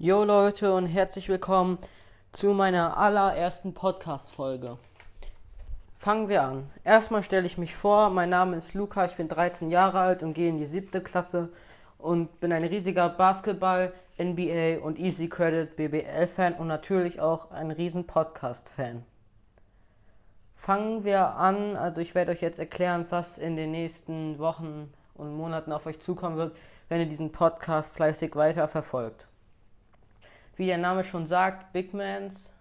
Jo Leute und herzlich willkommen zu meiner allerersten Podcast-Folge. Fangen wir an. Erstmal stelle ich mich vor, mein Name ist Luca, ich bin 13 Jahre alt und gehe in die siebte Klasse und bin ein riesiger Basketball, NBA und Easy Credit BBL-Fan und natürlich auch ein riesen Podcast-Fan. Fangen wir an, also ich werde euch jetzt erklären, was in den nächsten Wochen und Monaten auf euch zukommen wird, wenn ihr diesen Podcast fleißig weiter verfolgt wie der Name schon sagt, Big Mans.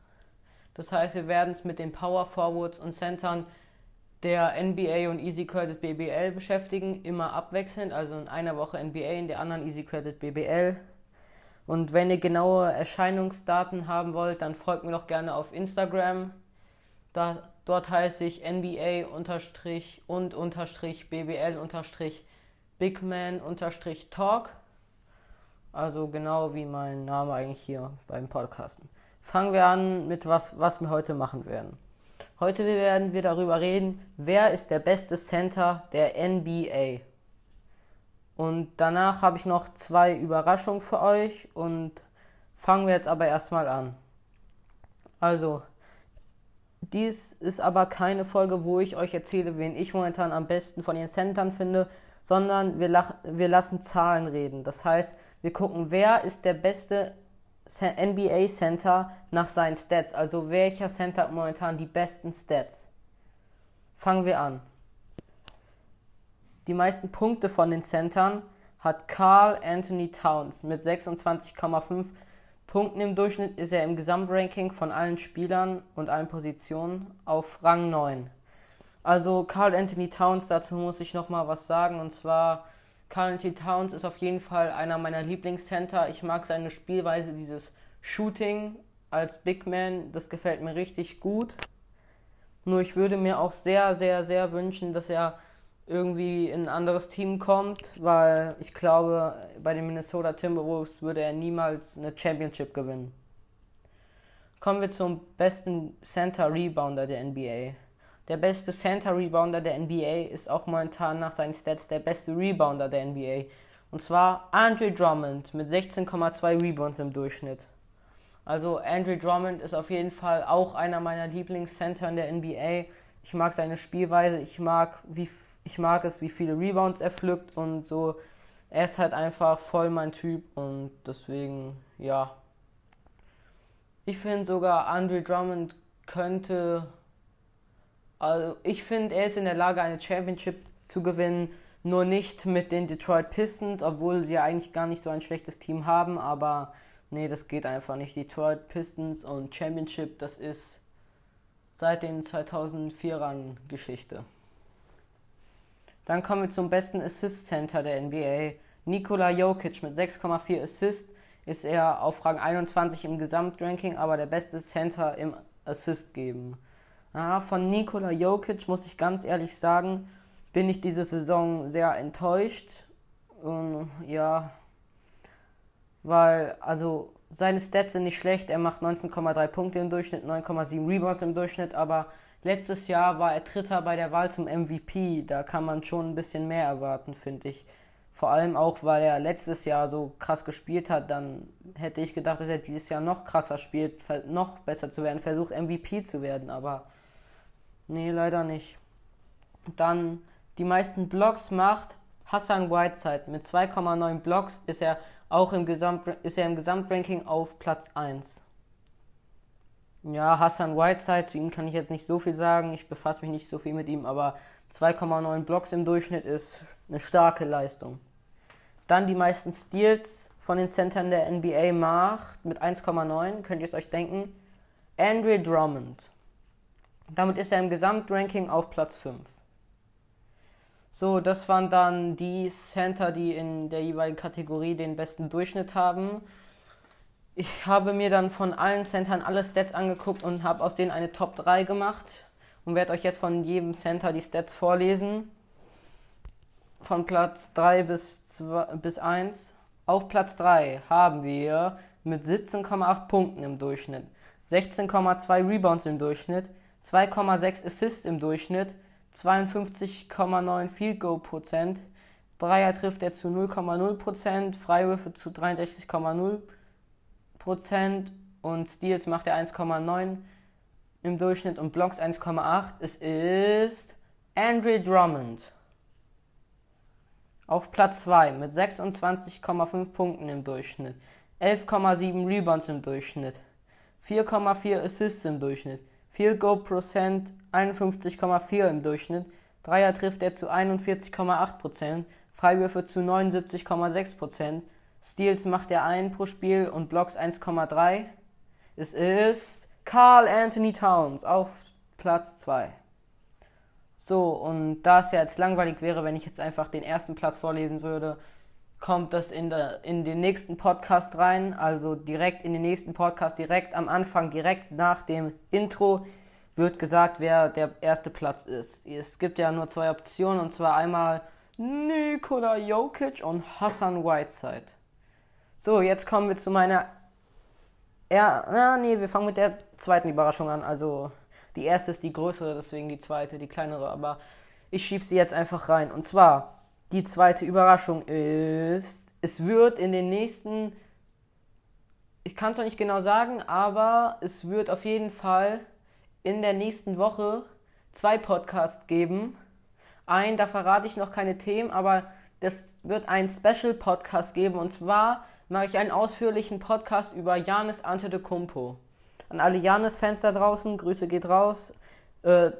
Das heißt, wir werden es mit den Power Forwards und Centern der NBA und Easy Credit BBL beschäftigen, immer abwechselnd, also in einer Woche NBA, in der anderen Easy Credit BBL. Und wenn ihr genaue Erscheinungsdaten haben wollt, dann folgt mir doch gerne auf Instagram. Da, dort heiße ich NBA und unterstrich BBL unterstrich Bigman unterstrich Talk. Also genau wie mein Name eigentlich hier beim Podcasten. Fangen wir an mit was, was wir heute machen werden. Heute werden wir darüber reden, wer ist der beste Center der NBA. Und danach habe ich noch zwei Überraschungen für euch und fangen wir jetzt aber erstmal an. Also, dies ist aber keine Folge, wo ich euch erzähle, wen ich momentan am besten von den Centern finde, sondern wir, wir lassen Zahlen reden. Das heißt, wir gucken, wer ist der beste NBA Center nach seinen Stats. Also welcher Center hat momentan die besten Stats. Fangen wir an. Die meisten Punkte von den Centern hat Carl Anthony Towns mit 26,5 Punkten im Durchschnitt ist er im Gesamtranking von allen Spielern und allen Positionen auf Rang 9. Also Carl Anthony Towns, dazu muss ich nochmal was sagen. Und zwar, Carl Anthony Towns ist auf jeden Fall einer meiner Lieblingscenter. Ich mag seine Spielweise, dieses Shooting als Big Man, das gefällt mir richtig gut. Nur ich würde mir auch sehr, sehr, sehr wünschen, dass er irgendwie in ein anderes Team kommt, weil ich glaube, bei den Minnesota Timberwolves würde er niemals eine Championship gewinnen. Kommen wir zum besten Center Rebounder der NBA. Der beste Center Rebounder der NBA ist auch momentan nach seinen Stats der beste Rebounder der NBA. Und zwar Andre Drummond mit 16,2 Rebounds im Durchschnitt. Also Andre Drummond ist auf jeden Fall auch einer meiner Lieblingscenter in der NBA. Ich mag seine Spielweise, ich mag, wie, ich mag es, wie viele Rebounds er pflückt und so. Er ist halt einfach voll mein Typ und deswegen, ja. Ich finde sogar, Andre Drummond könnte also ich finde, er ist in der Lage, eine Championship zu gewinnen. Nur nicht mit den Detroit Pistons, obwohl sie ja eigentlich gar nicht so ein schlechtes Team haben. Aber nee, das geht einfach nicht. Detroit Pistons und Championship, das ist seit den 2004ern Geschichte. Dann kommen wir zum besten Assist Center der NBA. Nikola Jokic mit 6,4 Assist ist er auf Rang 21 im Gesamtranking, aber der beste Center im Assist geben. Ah, von Nikola Jokic muss ich ganz ehrlich sagen, bin ich diese Saison sehr enttäuscht. Und, ja, weil, also, seine Stats sind nicht schlecht. Er macht 19,3 Punkte im Durchschnitt, 9,7 Rebounds im Durchschnitt, aber letztes Jahr war er Dritter bei der Wahl zum MVP. Da kann man schon ein bisschen mehr erwarten, finde ich. Vor allem auch, weil er letztes Jahr so krass gespielt hat, dann hätte ich gedacht, dass er dieses Jahr noch krasser spielt, noch besser zu werden, versucht MVP zu werden, aber Nee, leider nicht. Dann die meisten Blocks macht Hassan Whiteside. Mit 2,9 Blocks ist er auch im, Gesamt, ist er im Gesamtranking auf Platz 1. Ja, Hassan Whiteside, zu ihm kann ich jetzt nicht so viel sagen. Ich befasse mich nicht so viel mit ihm, aber 2,9 Blocks im Durchschnitt ist eine starke Leistung. Dann die meisten Steals von den Centern der NBA macht mit 1,9, könnt ihr es euch denken. Andre Drummond. Damit ist er im Gesamtranking auf Platz 5. So, das waren dann die Center, die in der jeweiligen Kategorie den besten Durchschnitt haben. Ich habe mir dann von allen Centern alle Stats angeguckt und habe aus denen eine Top 3 gemacht und werde euch jetzt von jedem Center die Stats vorlesen. Von Platz 3 bis, 2, bis 1. Auf Platz 3 haben wir mit 17,8 Punkten im Durchschnitt, 16,2 Rebounds im Durchschnitt, 2,6 Assists im Durchschnitt, 52,9 Field Goal Prozent, Dreier trifft er zu 0,0 Prozent, Freiwürfe zu 63,0 1,8% und Steals macht er 1,9 im Durchschnitt und Blocks 1,8. Es ist Andrew Drummond. Auf Platz 2 mit 26,5 Punkten im Durchschnitt, 11,7 Rebounds im Durchschnitt, 4,4 Assists im Durchschnitt, Field Goal Prozent 51,4 im Durchschnitt, Dreier trifft er zu 41,8%, Freiwürfe zu 79,6%, Steals macht er 1 pro Spiel und Blocks 1,3. Es ist Carl Anthony Towns auf Platz 2. So, und da es ja jetzt langweilig wäre, wenn ich jetzt einfach den ersten Platz vorlesen würde, kommt das in, der, in den nächsten Podcast rein, also direkt in den nächsten Podcast, direkt am Anfang, direkt nach dem Intro wird gesagt, wer der erste Platz ist. Es gibt ja nur zwei Optionen, und zwar einmal Nikola Jokic und Hassan Whiteside. So, jetzt kommen wir zu meiner. Ja, ja, nee, wir fangen mit der zweiten Überraschung an. Also, die erste ist die größere, deswegen die zweite, die kleinere. Aber ich schiebe sie jetzt einfach rein. Und zwar, die zweite Überraschung ist, es wird in den nächsten. Ich kann es noch nicht genau sagen, aber es wird auf jeden Fall in der nächsten Woche zwei Podcasts geben ein, da verrate ich noch keine Themen, aber das wird ein Special-Podcast geben und zwar mache ich einen ausführlichen Podcast über Janis Antetokounmpo. An alle Janis-Fans da draußen, Grüße geht raus. Äh,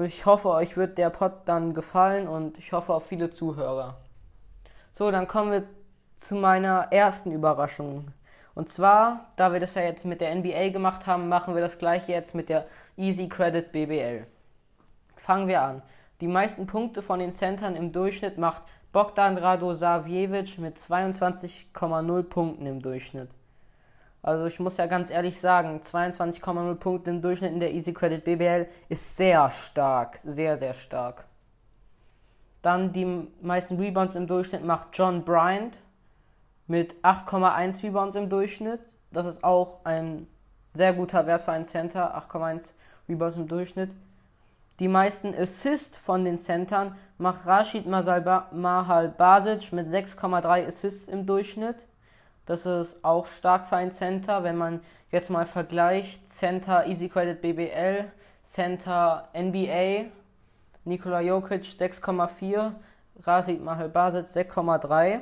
ich hoffe, euch wird der Pod dann gefallen und ich hoffe auf viele Zuhörer. So, dann kommen wir zu meiner ersten Überraschung. Und zwar, da wir das ja jetzt mit der NBA gemacht haben, machen wir das gleiche jetzt mit der Easy Credit BBL. Fangen wir an. Die meisten Punkte von den Centern im Durchschnitt macht Bogdan Radosavjevic mit 22,0 Punkten im Durchschnitt. Also ich muss ja ganz ehrlich sagen, 22,0 Punkte im Durchschnitt in der Easy Credit BBL ist sehr stark, sehr, sehr stark. Dann die meisten Rebounds im Durchschnitt macht John Bryant mit 8,1 Rebounds im Durchschnitt. Das ist auch ein sehr guter Wert für einen Center, 8,1 Rebounds im Durchschnitt. Die meisten Assists von den Centern macht Rashid Mahal Basic mit 6,3 Assists im Durchschnitt. Das ist auch stark für ein Center, wenn man jetzt mal vergleicht. Center Easy Credit BBL, Center NBA, Nikola Jokic 6,4, Rashid Mahal Basic 6,3.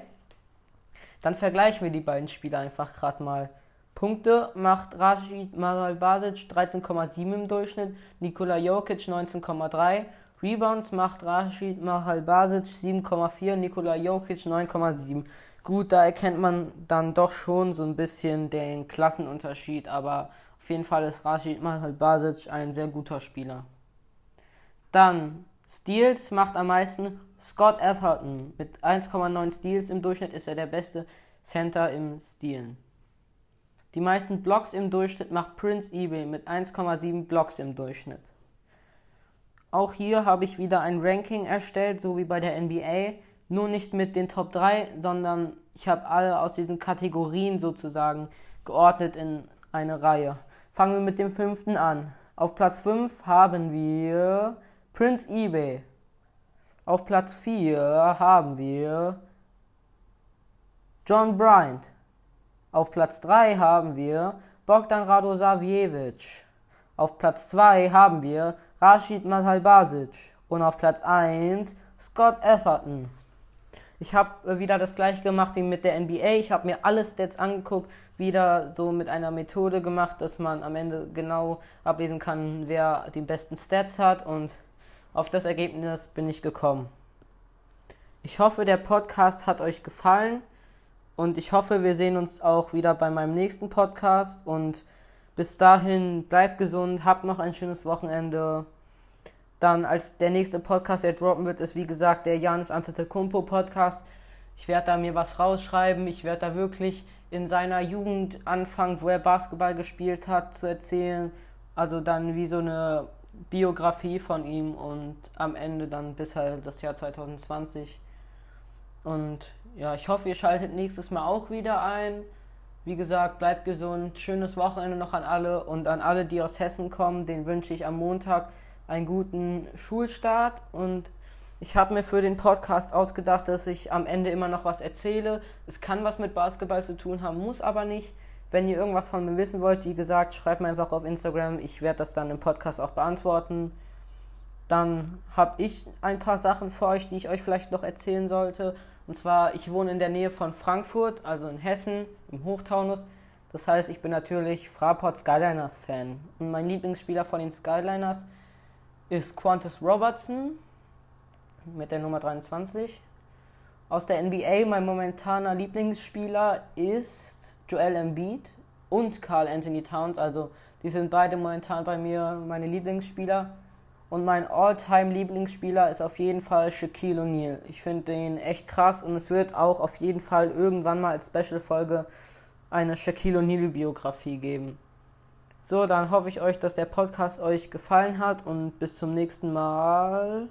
Dann vergleichen wir die beiden Spiele einfach gerade mal. Punkte macht Rashid Basic 13,7 im Durchschnitt, Nikola Jokic 19,3. Rebounds macht Rashid Basic 7,4, Nikola Jokic 9,7. Gut, da erkennt man dann doch schon so ein bisschen den Klassenunterschied, aber auf jeden Fall ist Rashid Basic ein sehr guter Spieler. Dann Steals macht am meisten Scott Atherton. Mit 1,9 Steals im Durchschnitt ist er der beste Center im Stealen. Die meisten Blocks im Durchschnitt macht Prince eBay mit 1,7 Blocks im Durchschnitt. Auch hier habe ich wieder ein Ranking erstellt, so wie bei der NBA, nur nicht mit den Top 3, sondern ich habe alle aus diesen Kategorien sozusagen geordnet in eine Reihe. Fangen wir mit dem fünften an. Auf Platz 5 haben wir Prince eBay. Auf Platz 4 haben wir John Bryant. Auf Platz 3 haben wir Bogdan Radosavjevic. Auf Platz 2 haben wir Rashid Masalbasic. Und auf Platz 1 Scott Atherton. Ich habe wieder das gleiche gemacht wie mit der NBA. Ich habe mir alle Stats angeguckt, wieder so mit einer Methode gemacht, dass man am Ende genau ablesen kann, wer die besten Stats hat. Und auf das Ergebnis bin ich gekommen. Ich hoffe, der Podcast hat euch gefallen. Und ich hoffe, wir sehen uns auch wieder bei meinem nächsten Podcast. Und bis dahin, bleibt gesund, habt noch ein schönes Wochenende. Dann als der nächste Podcast, der droppen wird, ist wie gesagt der Janis Antetokounmpo Podcast. Ich werde da mir was rausschreiben. Ich werde da wirklich in seiner Jugend anfangen, wo er Basketball gespielt hat, zu erzählen. Also dann wie so eine Biografie von ihm und am Ende dann bis halt das Jahr 2020. Und ja, ich hoffe, ihr schaltet nächstes Mal auch wieder ein. Wie gesagt, bleibt gesund. Schönes Wochenende noch an alle und an alle, die aus Hessen kommen. Den wünsche ich am Montag einen guten Schulstart. Und ich habe mir für den Podcast ausgedacht, dass ich am Ende immer noch was erzähle. Es kann was mit Basketball zu tun haben, muss aber nicht. Wenn ihr irgendwas von mir wissen wollt, wie gesagt, schreibt mir einfach auf Instagram. Ich werde das dann im Podcast auch beantworten. Dann habe ich ein paar Sachen für euch, die ich euch vielleicht noch erzählen sollte. Und zwar, ich wohne in der Nähe von Frankfurt, also in Hessen, im Hochtaunus. Das heißt, ich bin natürlich Fraport Skyliners Fan. Und mein Lieblingsspieler von den Skyliners ist Qantas Robertson mit der Nummer 23. Aus der NBA, mein momentaner Lieblingsspieler ist Joel Embiid und Carl Anthony Towns. Also die sind beide momentan bei mir meine Lieblingsspieler. Und mein all-time Lieblingsspieler ist auf jeden Fall Shaquille O'Neal. Ich finde den echt krass und es wird auch auf jeden Fall irgendwann mal als Special-Folge eine Shaquille O'Neal-Biografie geben. So, dann hoffe ich euch, dass der Podcast euch gefallen hat und bis zum nächsten Mal.